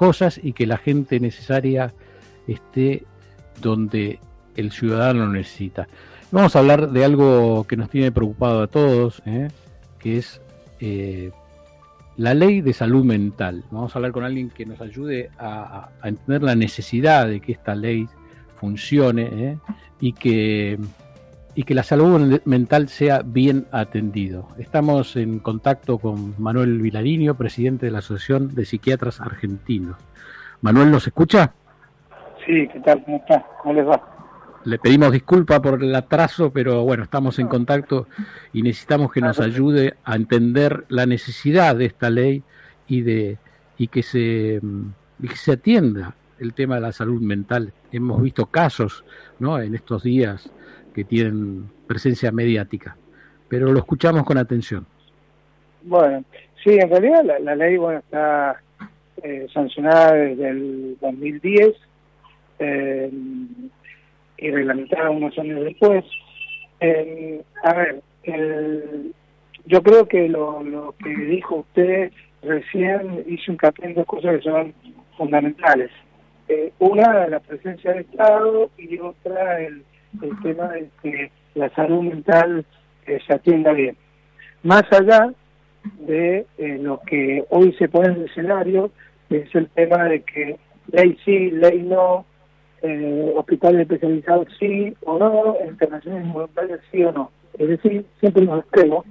cosas y que la gente necesaria esté donde el ciudadano lo necesita. Vamos a hablar de algo que nos tiene preocupado a todos, ¿eh? que es eh, la ley de salud mental. Vamos a hablar con alguien que nos ayude a, a entender la necesidad de que esta ley funcione ¿eh? y que y que la salud mental sea bien atendido. Estamos en contacto con Manuel Vilariño, presidente de la Asociación de Psiquiatras Argentinos. Manuel, ¿nos escucha? Sí, ¿qué tal? ¿Cómo está? ¿Cómo les va? Le pedimos disculpa por el atraso, pero bueno, estamos en contacto y necesitamos que nos ayude a entender la necesidad de esta ley y de y que se y que se atienda el tema de la salud mental. Hemos visto casos, ¿no? En estos días que tienen presencia mediática, pero lo escuchamos con atención. Bueno, sí, en realidad la, ley bueno está eh, sancionada desde el 2010 eh, y reglamentada unos años después. Eh, a ver, el, yo creo que lo, lo que dijo usted recién hizo un en dos cosas que son fundamentales. Eh, una, la presencia del Estado y otra, el el tema de que la salud mental eh, se atienda bien. Más allá de eh, lo que hoy se pone en el escenario, es el tema de que ley sí, ley no, eh, hospitales especializados sí o no, internacionales voluntarias sí o no. Es decir, siempre nos extremos,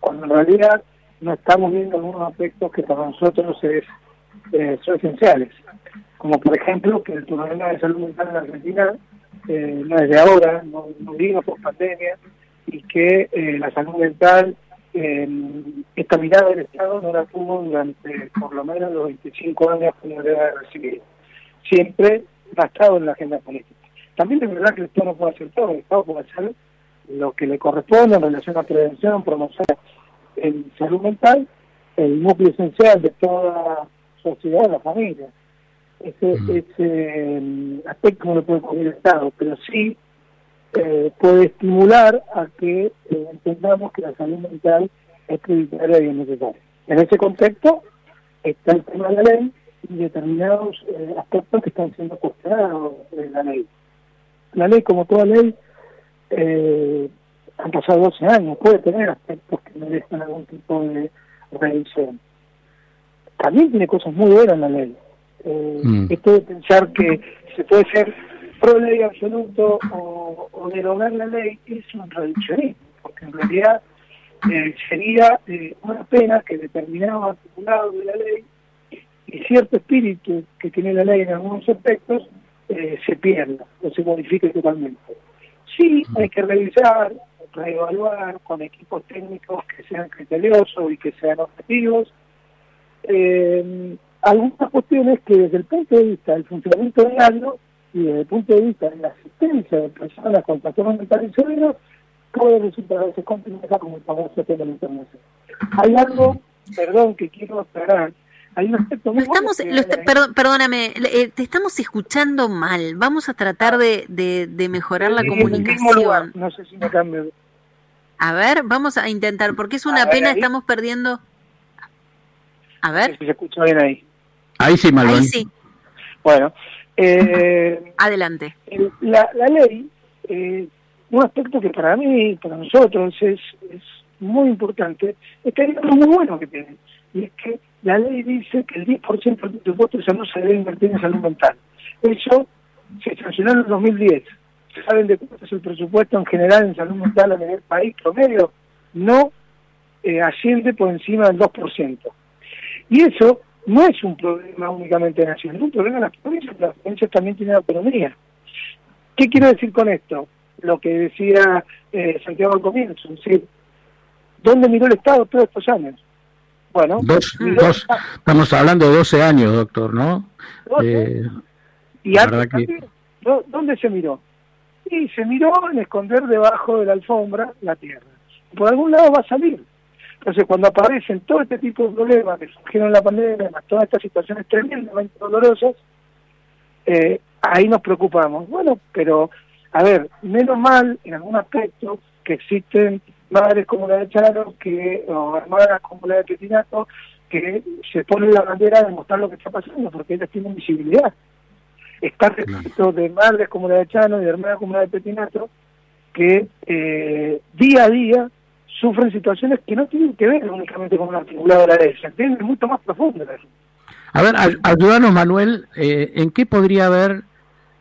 cuando en realidad no estamos viendo algunos aspectos que para nosotros es, eh, son esenciales, como por ejemplo que el problema de salud mental en Argentina eh, no es de ahora, no, no vino por pandemia, y que eh, la salud mental, eh, esta mirada del Estado no la tuvo durante por lo menos los 25 años que no debe recibido. Siempre ha estado en la agenda política. También es verdad que el Estado no puede hacer todo, el Estado puede hacer lo que le corresponde en relación a prevención, promoción en salud mental, el núcleo esencial de toda sociedad, la familia ese, mm. ese aspecto no lo puede cubrir el Estado, pero sí eh, puede estimular a que eh, entendamos que la salud mental es prioritaria y es necesaria. En ese contexto está el tema de la ley y determinados eh, aspectos que están siendo cuestionados en la ley. La ley, como toda ley, eh, han pasado 12 años, puede tener aspectos que merecen algún tipo de revisión. También tiene cosas muy buenas la ley eh, mm. Esto de pensar que se puede ser pro ley absoluto o, o derogar la ley es un reduccionismo, porque en realidad eh, sería eh, una pena que determinado articulado de la ley y cierto espíritu que tiene la ley en algunos aspectos eh, se pierda o se modifique totalmente. Sí, mm. hay que revisar, reevaluar con equipos técnicos que sean criteriosos y que sean objetivos. Eh, algunas cuestiones que desde el punto de vista del funcionamiento diario y desde el punto de vista de la asistencia de personas con trastornos mentales severos puede resultar a veces compleja como el famoso tema de la internación. Hay algo, perdón, que quiero aclarar, hay un aspecto muy estamos, perdóname, eh, te estamos escuchando mal. Vamos a tratar de, de, mejorar la comunicación. no sé si me cambio. A ver, vamos a intentar, porque es una pena, estamos perdiendo. A ver. si se escucha bien ahí. Ahí sí, Malvin. Ahí sí. Bueno. Eh, Adelante. La, la ley, eh, un aspecto que para mí, para nosotros, es, es muy importante, es que hay algo muy bueno que tiene. Y es que la ley dice que el 10% del presupuesto de salud se debe invertir en salud mental. Eso se sancionó en el 2010. ¿Saben de cuánto es el presupuesto en general en salud mental a nivel país promedio? No eh, asciende por encima del 2%. Y eso no es un problema únicamente nacional, es un problema de las provincias, las provincias también tienen autonomía. ¿Qué quiero decir con esto? Lo que decía eh, Santiago al comienzo, es decir, ¿dónde miró el Estado todos estos años? Bueno, dos, estamos hablando de 12 años, doctor, ¿no? Eh, ¿Y antes, dónde se miró? Y se miró en esconder debajo de la alfombra la tierra. Por algún lado va a salir. Entonces, cuando aparecen todo este tipo de problemas que surgieron en la pandemia, todas estas situaciones tremendamente dolorosas, eh, ahí nos preocupamos. Bueno, pero, a ver, menos mal en algún aspecto que existen madres como la de Charo, que, o hermanas como la de Petinato, que se ponen la bandera de mostrar lo que está pasando, porque ellas tienen visibilidad. Está respecto de madres como la de Chano y de hermanas como la de Petinato, que eh, día a día sufren situaciones que no tienen que ver únicamente con un articulado de la se entiende mucho más profundo. A ver, ayúdanos Manuel, eh, ¿en qué podría haber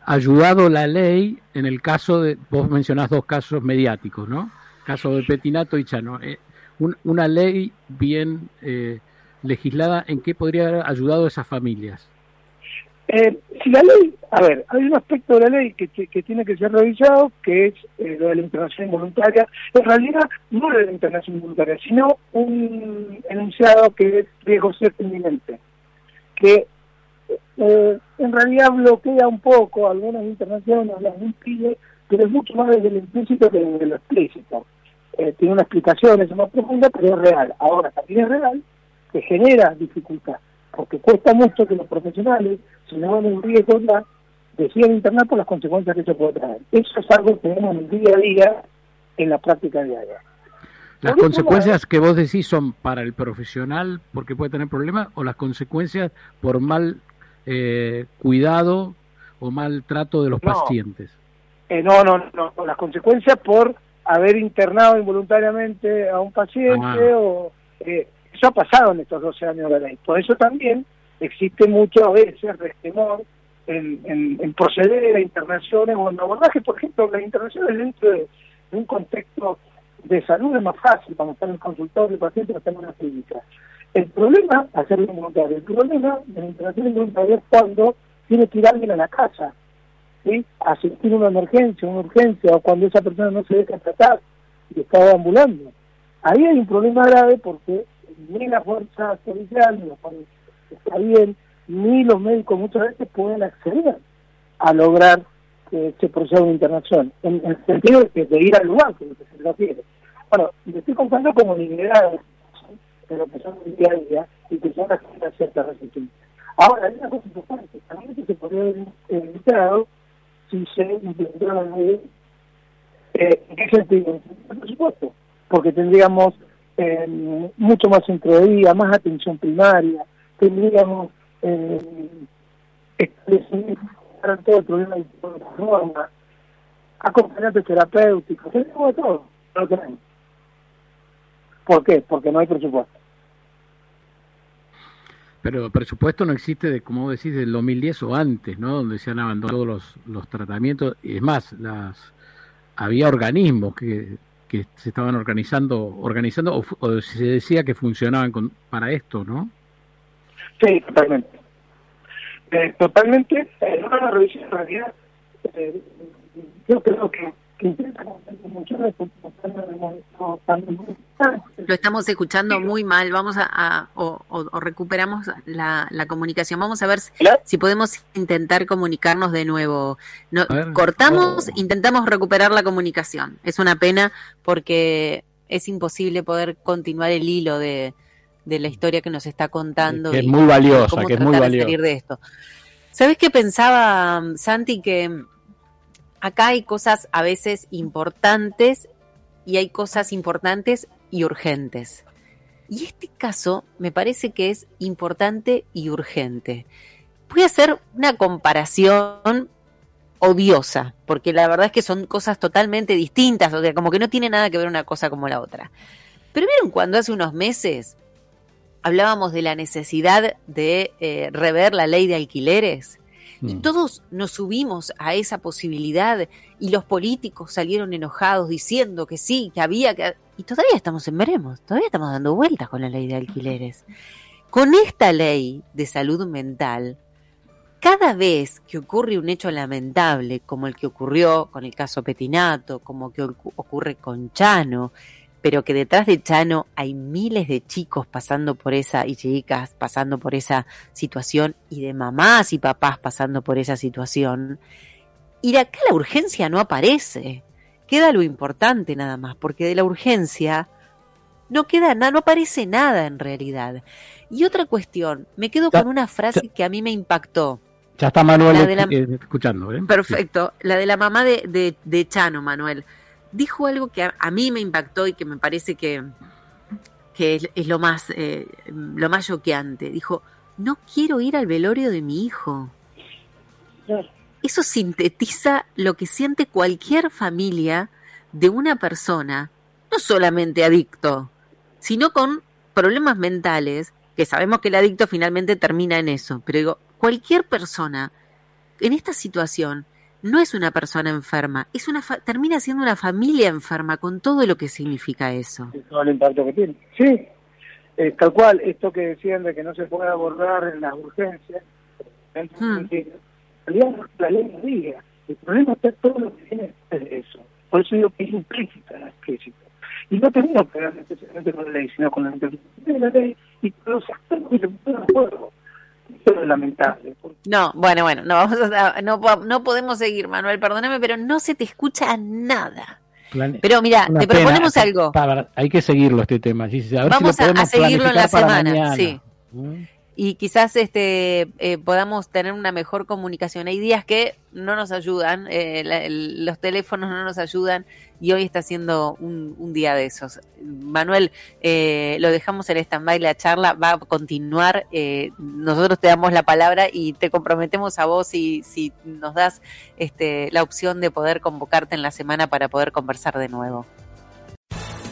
ayudado la ley en el caso de, vos mencionás dos casos mediáticos, ¿no? Caso de Petinato y Chano. Eh, una ley bien eh, legislada, ¿en qué podría haber ayudado a esas familias? Eh, si la ley, a ver, hay un aspecto de la ley que, tiene que ser revisado, que es eh, lo de la internación involuntaria. En realidad, no lo de la internación involuntaria, sino un enunciado que es riesgo cierto inminente, que eh, en realidad bloquea un poco algunas internaciones, las impide, pero es mucho más desde lo implícito que desde lo explícito. Eh, tiene una explicación, es más profunda, pero es real. Ahora, también es real que genera dificultad porque cuesta mucho que los profesionales se no van en riesgo ya decidan internar por las consecuencias que eso puede traer. Eso es algo que vemos en el día a día en la práctica diaria. ¿Las consecuencias que vos decís son para el profesional porque puede tener problemas o las consecuencias por mal eh, cuidado o mal trato de los pacientes? Eh, no, no, no, las consecuencias por haber internado involuntariamente a un paciente ah. o eh, eso ha pasado en estos 12 años de ley. Por eso también existe mucho a veces resquemor en, en, proceder a internaciones o en abordaje, por ejemplo, las internaciones dentro de, un contexto de salud es más fácil cuando está en el consultorio el paciente o está en una clínica. El problema, hacerlo involuntario, el problema de la internación involuntaria es cuando tiene que ir alguien a la casa, ¿sí? asistir una emergencia, una urgencia, o cuando esa persona no se deja tratar y está ambulando. Ahí hay un problema grave porque ni la fuerza policial, ni los está bien, ni los médicos muchas veces pueden acceder a lograr que se proceda una internación, en, el sentido de, de, ir al lugar, que, que se refiere. Bueno, me estoy contando como de lo que son día a día y que son las que tienen cierta resistencia. Ahora, hay una cosa importante, también se podría haber evitado si se implementara la ley, eh, ¿en qué sentido? En presupuesto, porque tendríamos eh, mucho más centro de día, más atención primaria, tendríamos eh, para todo el problema de forma, acompañantes terapéuticos, tenemos de todo, lo tenemos. ¿Por qué? Porque no hay presupuesto. Pero presupuesto no existe, de, como decís, del 2010 o antes, ¿no? Donde se han abandonado los, los tratamientos. Y es más, las había organismos que que se estaban organizando, organizando o, se decía que funcionaban con, para esto, ¿no? Sí, totalmente. Eh, totalmente. En una revisión en realidad, eh, yo creo que lo estamos escuchando muy mal. Vamos a, o, recuperamos la, comunicación. Vamos a ver si, podemos intentar comunicarnos de nuevo. No, cortamos, intentamos recuperar la comunicación. Es una pena porque es imposible poder continuar el hilo de, la historia que nos está contando. Que es muy valiosa, que es muy valiosa. de esto. ¿Sabes qué pensaba, Santi? Que acá hay cosas a veces importantes y hay cosas importantes y urgentes. Y este caso me parece que es importante y urgente. Voy a hacer una comparación odiosa, porque la verdad es que son cosas totalmente distintas, o sea, como que no tiene nada que ver una cosa como la otra. Pero vieron cuando hace unos meses hablábamos de la necesidad de eh, rever la ley de alquileres y mm. todos nos subimos a esa posibilidad y los políticos salieron enojados diciendo que sí, que había que... Y todavía estamos en veremos, todavía estamos dando vueltas con la ley de alquileres. Con esta ley de salud mental, cada vez que ocurre un hecho lamentable, como el que ocurrió con el caso Petinato, como que ocurre con Chano, pero que detrás de Chano hay miles de chicos pasando por esa y chicas pasando por esa situación y de mamás y papás pasando por esa situación. Y de acá la urgencia no aparece. Queda lo importante nada más, porque de la urgencia no queda nada, no aparece nada en realidad. Y otra cuestión, me quedo con una frase que a mí me impactó. Ya está Manuel eh, escuchando. ¿eh? Perfecto, la de la mamá de, de, Chano, Manuel. Dijo algo que a, mí me impactó y que me parece que, que es, lo más eh, lo más choqueante. Dijo, no quiero ir al velorio de mi hijo. Eso sintetiza lo que siente cualquier familia de una persona, no solamente adicto, sino con problemas mentales, que sabemos que el adicto finalmente termina en eso, pero digo, cualquier persona en esta situación no es una persona enferma, es una termina siendo una familia enferma con todo lo que significa eso. Todo el impacto que tiene. Sí, tal cual, esto que decían de que no se puede abordar en las urgencias, hmm. la ley diga, el problema está todo lo que tiene de eso. Por eso digo que es implícita, explícita. Y no tenemos que ver especialmente con la ley, sino con la interpretación de la ley y con los actores que se ponen en juego. Eso es lamentable. No, bueno, bueno, no, vamos a, no, no podemos seguir, Manuel, perdóname, pero no se te escucha nada. Pero mira, te proponemos algo. hay que seguirlo este tema. Vamos a, seguirlo en la semana, sí. ¿Mm? Y quizás este eh, podamos tener una mejor comunicación. Hay días que no nos ayudan, eh, los teléfonos no nos ayudan y hoy está siendo un, día de esos. Manuel, eh, lo dejamos en stand-by, la charla va a continuar. nosotros te damos la palabra y te comprometemos a vos si, si nos das este, la opción de poder convocarte en la semana para poder conversar de nuevo.